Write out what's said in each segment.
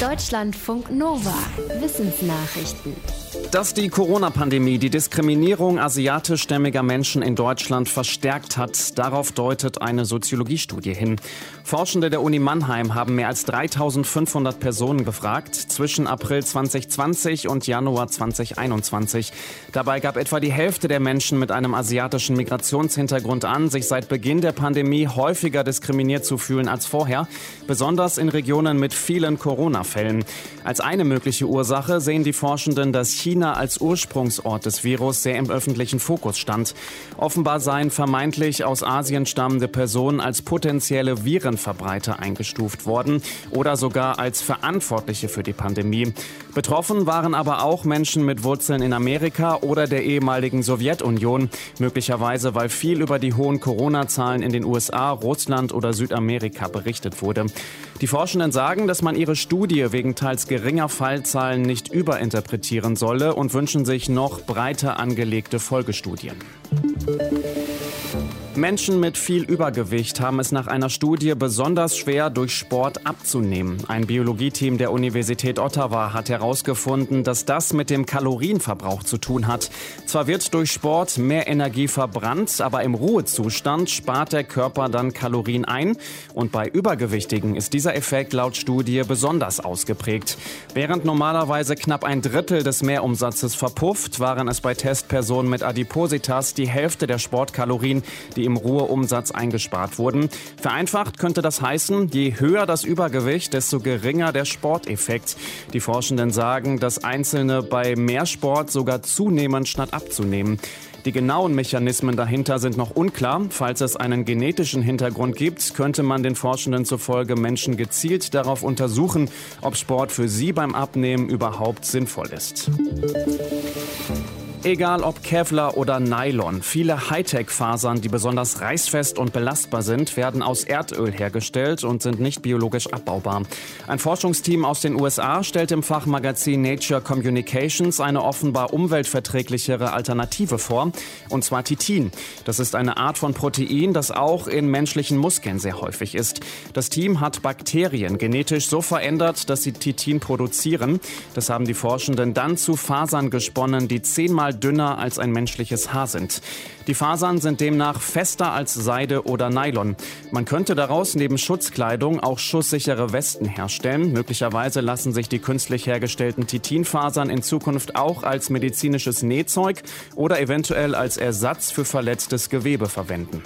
Deutschlandfunk Nova. Wissensnachrichten. Dass die Corona-Pandemie die Diskriminierung asiatischstämmiger Menschen in Deutschland verstärkt hat, darauf deutet eine Soziologiestudie hin. Forschende der Uni Mannheim haben mehr als 3500 Personen befragt zwischen April 2020 und Januar 2021. Dabei gab etwa die Hälfte der Menschen mit einem asiatischen Migrationshintergrund an, sich seit Beginn der Pandemie häufiger diskriminiert zu fühlen als vorher, besonders in Regionen mit vielen Corona-Fällen. Als eine mögliche Ursache sehen die Forschenden, dass China als Ursprungsort des Virus sehr im öffentlichen Fokus stand. Offenbar seien vermeintlich aus Asien stammende Personen als potenzielle Virenverbreiter eingestuft worden oder sogar als Verantwortliche für die Pandemie. Betroffen waren aber auch Menschen mit Wurzeln in Amerika oder der ehemaligen Sowjetunion, möglicherweise weil viel über die hohen Corona-Zahlen in den USA, Russland oder Südamerika berichtet wurde. Die Forschenden sagen, dass man ihre Studie wegen teils geringer Fallzahlen nicht überinterpretieren soll Rolle und wünschen sich noch breiter angelegte Folgestudien. Menschen mit viel Übergewicht haben es nach einer Studie besonders schwer, durch Sport abzunehmen. Ein Biologieteam der Universität Ottawa hat herausgefunden, dass das mit dem Kalorienverbrauch zu tun hat. Zwar wird durch Sport mehr Energie verbrannt, aber im Ruhezustand spart der Körper dann Kalorien ein. Und bei Übergewichtigen ist dieser Effekt laut Studie besonders ausgeprägt. Während normalerweise knapp ein Drittel des Mehrumsatzes verpufft, waren es bei Testpersonen mit Adipositas die Hälfte der Sportkalorien, die im Ruheumsatz eingespart wurden. Vereinfacht könnte das heißen, je höher das Übergewicht, desto geringer der Sporteffekt. Die Forschenden sagen, dass Einzelne bei mehr Sport sogar zunehmen statt abzunehmen. Die genauen Mechanismen dahinter sind noch unklar. Falls es einen genetischen Hintergrund gibt, könnte man den Forschenden zufolge Menschen gezielt darauf untersuchen, ob Sport für sie beim Abnehmen überhaupt sinnvoll ist. Egal ob Kevlar oder Nylon, viele Hightech-Fasern, die besonders reißfest und belastbar sind, werden aus Erdöl hergestellt und sind nicht biologisch abbaubar. Ein Forschungsteam aus den USA stellt im Fachmagazin Nature Communications eine offenbar umweltverträglichere Alternative vor, und zwar Titin. Das ist eine Art von Protein, das auch in menschlichen Muskeln sehr häufig ist. Das Team hat Bakterien genetisch so verändert, dass sie Titin produzieren. Das haben die Forschenden dann zu Fasern gesponnen, die zehnmal dünner als ein menschliches Haar sind. Die Fasern sind demnach fester als Seide oder Nylon. Man könnte daraus neben Schutzkleidung auch schusssichere Westen herstellen. Möglicherweise lassen sich die künstlich hergestellten Titinfasern in Zukunft auch als medizinisches Nähzeug oder eventuell als Ersatz für verletztes Gewebe verwenden.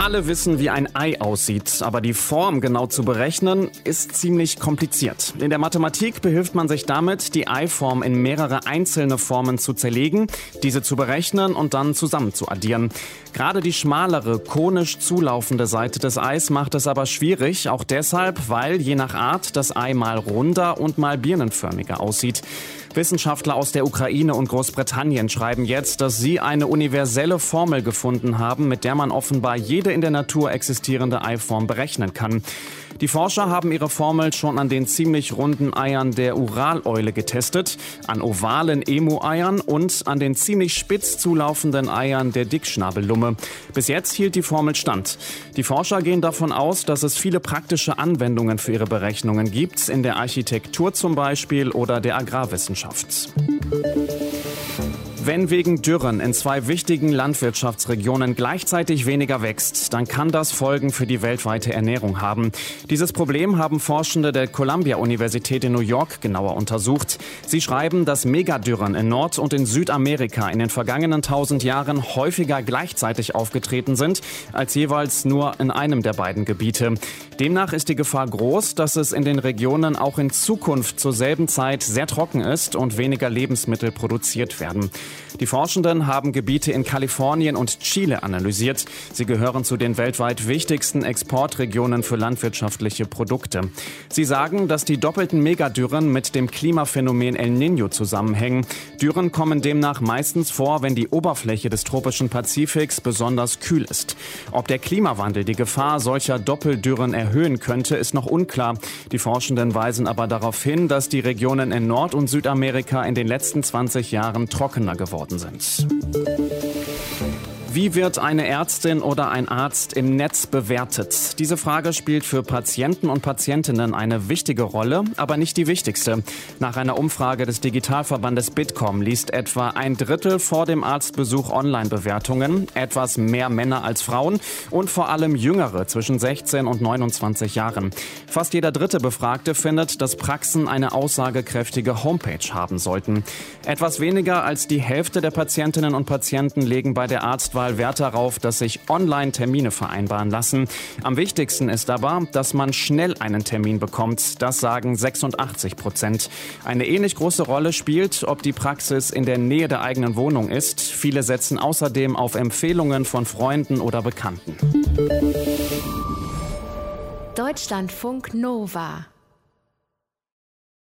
Alle wissen, wie ein Ei aussieht, aber die Form genau zu berechnen ist ziemlich kompliziert. In der Mathematik behilft man sich damit, die Eiform in mehrere einzelne Formen zu zerlegen, diese zu berechnen und dann zusammen zu addieren. Gerade die schmalere, konisch zulaufende Seite des Eis macht es aber schwierig, auch deshalb, weil je nach Art das Ei mal runder und mal birnenförmiger aussieht. Wissenschaftler aus der Ukraine und Großbritannien schreiben jetzt, dass sie eine universelle Formel gefunden haben, mit der man offenbar jede in der Natur existierende Eiform berechnen kann. Die Forscher haben ihre Formel schon an den ziemlich runden Eiern der Uraleule getestet, an ovalen Emu-Eiern und an den ziemlich spitz zulaufenden Eiern der Dickschnabellumme. Bis jetzt hielt die Formel stand. Die Forscher gehen davon aus, dass es viele praktische Anwendungen für ihre Berechnungen gibt, in der Architektur zum Beispiel oder der Agrarwissenschaft. Landwirtschafts. Wenn wegen Dürren in zwei wichtigen Landwirtschaftsregionen gleichzeitig weniger wächst, dann kann das Folgen für die weltweite Ernährung haben. Dieses Problem haben Forschende der Columbia-Universität in New York genauer untersucht. Sie schreiben, dass Megadürren in Nord- und in Südamerika in den vergangenen tausend Jahren häufiger gleichzeitig aufgetreten sind, als jeweils nur in einem der beiden Gebiete. Demnach ist die Gefahr groß, dass es in den Regionen auch in Zukunft zur selben Zeit sehr trocken ist und weniger Lebensmittel produziert werden. Die Forschenden haben Gebiete in Kalifornien und Chile analysiert. Sie gehören zu den weltweit wichtigsten Exportregionen für landwirtschaftliche Produkte. Sie sagen, dass die doppelten Megadürren mit dem Klimaphänomen El Niño zusammenhängen. Dürren kommen demnach meistens vor, wenn die Oberfläche des tropischen Pazifiks besonders kühl ist. Ob der Klimawandel die Gefahr solcher Doppeldürren erhöhen könnte, ist noch unklar. Die Forschenden weisen aber darauf hin, dass die Regionen in Nord- und Südamerika in den letzten 20 Jahren trockener geworden sind. Wie wird eine Ärztin oder ein Arzt im Netz bewertet? Diese Frage spielt für Patienten und Patientinnen eine wichtige Rolle, aber nicht die wichtigste. Nach einer Umfrage des Digitalverbandes Bitkom liest etwa ein Drittel vor dem Arztbesuch Online-Bewertungen, etwas mehr Männer als Frauen und vor allem Jüngere zwischen 16 und 29 Jahren. Fast jeder dritte Befragte findet, dass Praxen eine aussagekräftige Homepage haben sollten. Etwas weniger als die Hälfte der Patientinnen und Patienten legen bei der Arztwahl Auswahl Wert darauf, dass sich online Termine vereinbaren lassen. Am wichtigsten ist aber, dass man schnell einen Termin bekommt. Das sagen 86 Prozent. Eine ähnlich große Rolle spielt, ob die Praxis in der Nähe der eigenen Wohnung ist. Viele setzen außerdem auf Empfehlungen von Freunden oder Bekannten. Deutschlandfunk Nova